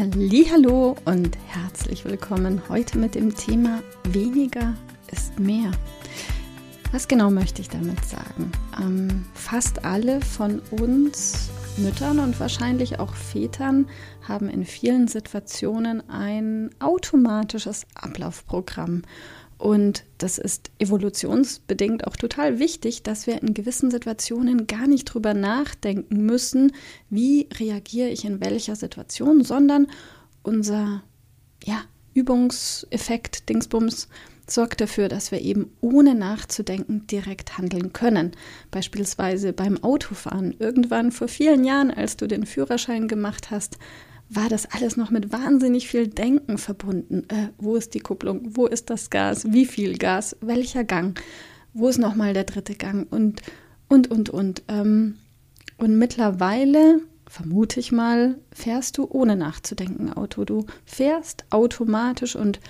Hallo und herzlich willkommen heute mit dem Thema weniger ist mehr. Was genau möchte ich damit sagen? Ähm, fast alle von uns Müttern und wahrscheinlich auch Vätern haben in vielen Situationen ein automatisches Ablaufprogramm. Und das ist evolutionsbedingt auch total wichtig, dass wir in gewissen Situationen gar nicht drüber nachdenken müssen, wie reagiere ich in welcher Situation, sondern unser ja, Übungseffekt, Dingsbums, sorgt dafür, dass wir eben ohne nachzudenken direkt handeln können. Beispielsweise beim Autofahren. Irgendwann vor vielen Jahren, als du den Führerschein gemacht hast, war das alles noch mit wahnsinnig viel Denken verbunden. Äh, wo ist die Kupplung? Wo ist das Gas? Wie viel Gas? Welcher Gang? Wo ist nochmal der dritte Gang? Und, und, und, und. Ähm, und mittlerweile, vermute ich mal, fährst du ohne nachzudenken Auto. Du fährst automatisch und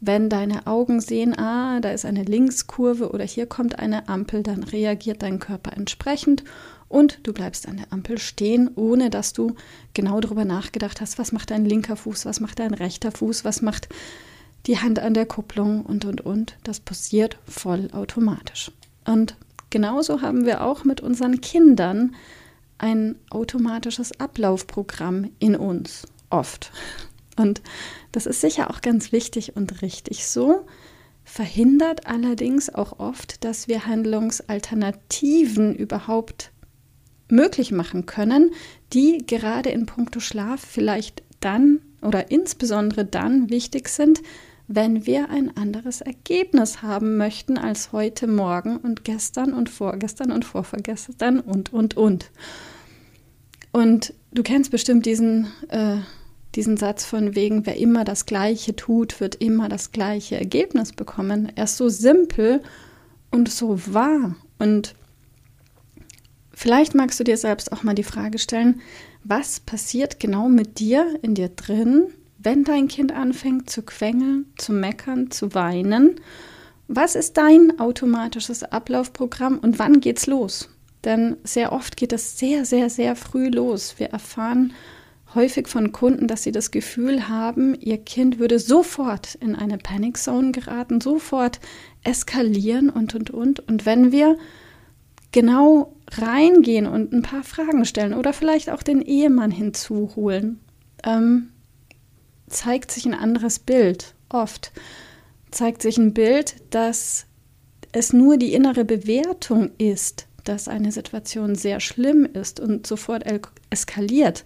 wenn deine Augen sehen, ah, da ist eine Linkskurve oder hier kommt eine Ampel, dann reagiert dein Körper entsprechend und du bleibst an der Ampel stehen, ohne dass du genau darüber nachgedacht hast, was macht dein linker Fuß, was macht dein rechter Fuß, was macht die Hand an der Kupplung und, und, und. Das passiert vollautomatisch. Und genauso haben wir auch mit unseren Kindern ein automatisches Ablaufprogramm in uns, oft. Und das ist sicher auch ganz wichtig und richtig so verhindert allerdings auch oft, dass wir Handlungsalternativen überhaupt möglich machen können, die gerade in puncto Schlaf vielleicht dann oder insbesondere dann wichtig sind, wenn wir ein anderes Ergebnis haben möchten als heute Morgen und gestern und vorgestern und vorvergestern und, und, und. Und du kennst bestimmt diesen, äh, diesen Satz von wegen, wer immer das Gleiche tut, wird immer das gleiche Ergebnis bekommen. Er ist so simpel und so wahr. Und Vielleicht magst du dir selbst auch mal die Frage stellen, was passiert genau mit dir in dir drin, wenn dein Kind anfängt zu quengeln, zu meckern, zu weinen? Was ist dein automatisches Ablaufprogramm und wann geht's los? Denn sehr oft geht es sehr, sehr, sehr früh los. Wir erfahren häufig von Kunden, dass sie das Gefühl haben, ihr Kind würde sofort in eine Panic Zone geraten, sofort eskalieren und, und, und. Und wenn wir genau reingehen und ein paar Fragen stellen oder vielleicht auch den Ehemann hinzuholen, ähm, zeigt sich ein anderes Bild. Oft zeigt sich ein Bild, dass es nur die innere Bewertung ist, dass eine Situation sehr schlimm ist und sofort eskaliert.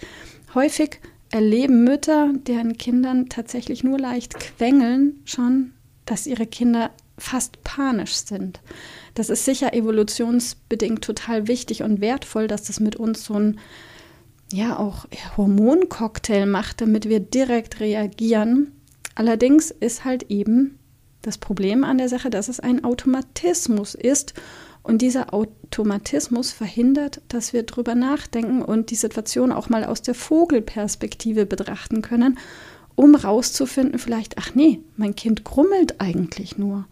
Häufig erleben Mütter, deren Kindern tatsächlich nur leicht quengeln, schon, dass ihre Kinder fast panisch sind. Das ist sicher evolutionsbedingt total wichtig und wertvoll, dass das mit uns so ein ja auch Hormoncocktail macht, damit wir direkt reagieren. Allerdings ist halt eben das Problem an der Sache, dass es ein Automatismus ist und dieser Automatismus verhindert, dass wir drüber nachdenken und die Situation auch mal aus der Vogelperspektive betrachten können, um rauszufinden, vielleicht, ach nee, mein Kind grummelt eigentlich nur.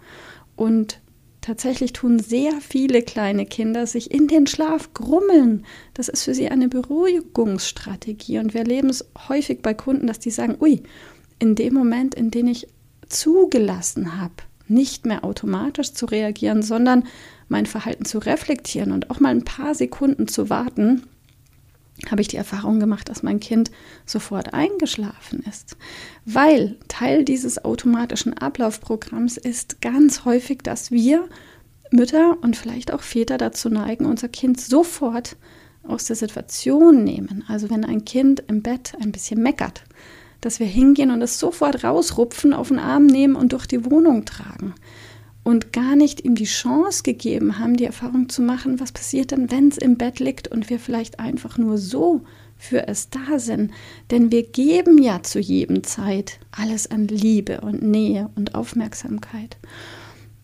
Und Tatsächlich tun sehr viele kleine Kinder sich in den Schlaf grummeln. Das ist für sie eine Beruhigungsstrategie. Und wir erleben es häufig bei Kunden, dass die sagen, ui, in dem Moment, in dem ich zugelassen habe, nicht mehr automatisch zu reagieren, sondern mein Verhalten zu reflektieren und auch mal ein paar Sekunden zu warten, habe ich die Erfahrung gemacht, dass mein Kind sofort eingeschlafen ist. Weil Teil dieses automatischen Ablaufprogramms ist ganz häufig, dass wir Mütter und vielleicht auch Väter dazu neigen, unser Kind sofort aus der Situation nehmen. Also wenn ein Kind im Bett ein bisschen meckert, dass wir hingehen und es sofort rausrupfen, auf den Arm nehmen und durch die Wohnung tragen und gar nicht ihm die Chance gegeben haben, die Erfahrung zu machen, was passiert denn, wenn es im Bett liegt und wir vielleicht einfach nur so für es da sind. Denn wir geben ja zu jedem Zeit alles an Liebe und Nähe und Aufmerksamkeit.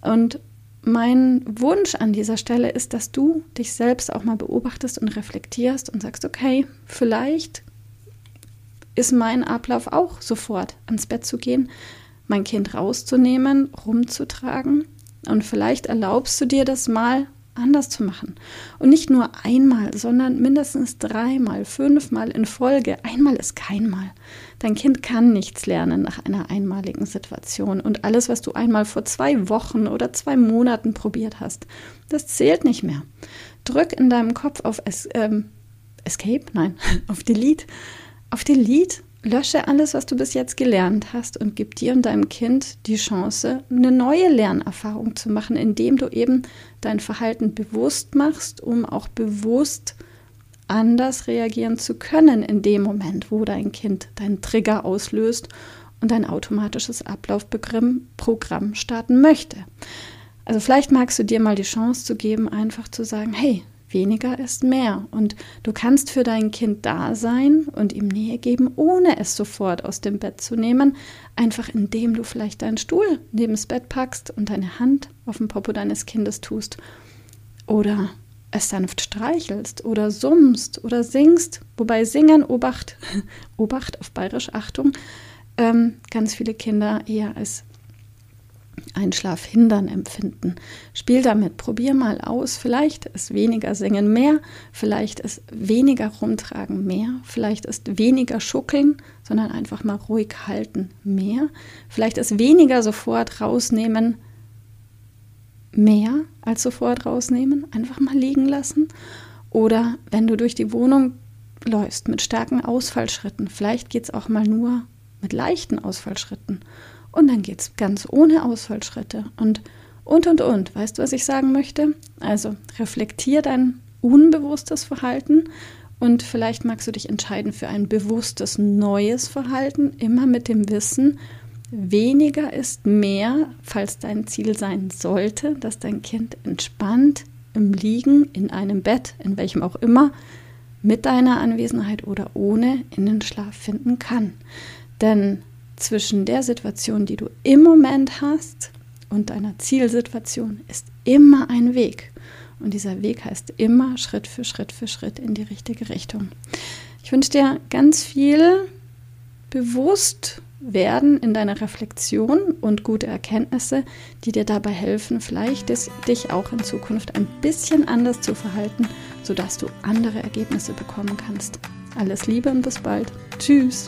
Und mein Wunsch an dieser Stelle ist, dass du dich selbst auch mal beobachtest und reflektierst und sagst, okay, vielleicht ist mein Ablauf auch sofort ans Bett zu gehen, mein Kind rauszunehmen, rumzutragen und vielleicht erlaubst du dir das mal anders zu machen. Und nicht nur einmal, sondern mindestens dreimal, fünfmal in Folge. Einmal ist keinmal. Dein Kind kann nichts lernen nach einer einmaligen Situation. Und alles, was du einmal vor zwei Wochen oder zwei Monaten probiert hast, das zählt nicht mehr. Drück in deinem Kopf auf es, ähm, Escape, nein, auf Delete, auf Delete Lösche alles, was du bis jetzt gelernt hast und gib dir und deinem Kind die Chance, eine neue Lernerfahrung zu machen, indem du eben dein Verhalten bewusst machst, um auch bewusst anders reagieren zu können in dem Moment, wo dein Kind deinen Trigger auslöst und ein automatisches Ablaufprogramm starten möchte. Also vielleicht magst du dir mal die Chance zu geben, einfach zu sagen, hey, weniger ist mehr. Und du kannst für dein Kind da sein und ihm Nähe geben, ohne es sofort aus dem Bett zu nehmen, einfach indem du vielleicht deinen Stuhl neben das Bett packst und deine Hand auf den Popo deines Kindes tust. Oder es sanft streichelst oder summst oder singst, wobei Singen, Obacht, Obacht auf bayerisch Achtung, ähm, ganz viele Kinder eher als Einschlaf hindern empfinden. Spiel damit, probier mal aus. Vielleicht ist weniger Singen mehr, vielleicht ist weniger rumtragen mehr, vielleicht ist weniger schuckeln, sondern einfach mal ruhig halten mehr. Vielleicht ist weniger sofort rausnehmen mehr als sofort rausnehmen, einfach mal liegen lassen. Oder wenn du durch die Wohnung läufst mit starken Ausfallschritten, vielleicht geht es auch mal nur mit leichten Ausfallschritten und dann geht es ganz ohne Ausfallschritte und und und und. Weißt du, was ich sagen möchte? Also reflektier dein unbewusstes Verhalten und vielleicht magst du dich entscheiden für ein bewusstes neues Verhalten, immer mit dem Wissen, weniger ist mehr, falls dein Ziel sein sollte, dass dein Kind entspannt im Liegen, in einem Bett, in welchem auch immer, mit deiner Anwesenheit oder ohne in den Schlaf finden kann. Denn zwischen der Situation, die du im Moment hast, und deiner Zielsituation ist immer ein Weg. Und dieser Weg heißt immer Schritt für Schritt für Schritt in die richtige Richtung. Ich wünsche dir ganz viel bewusst werden in deiner Reflexion und gute Erkenntnisse, die dir dabei helfen, vielleicht dich auch in Zukunft ein bisschen anders zu verhalten, sodass du andere Ergebnisse bekommen kannst. Alles Liebe und bis bald. Tschüss.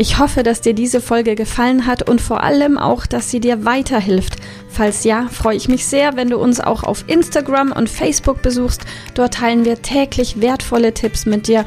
Ich hoffe, dass dir diese Folge gefallen hat und vor allem auch, dass sie dir weiterhilft. Falls ja, freue ich mich sehr, wenn du uns auch auf Instagram und Facebook besuchst. Dort teilen wir täglich wertvolle Tipps mit dir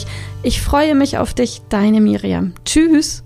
Ich freue mich auf dich, deine Miriam. Tschüss.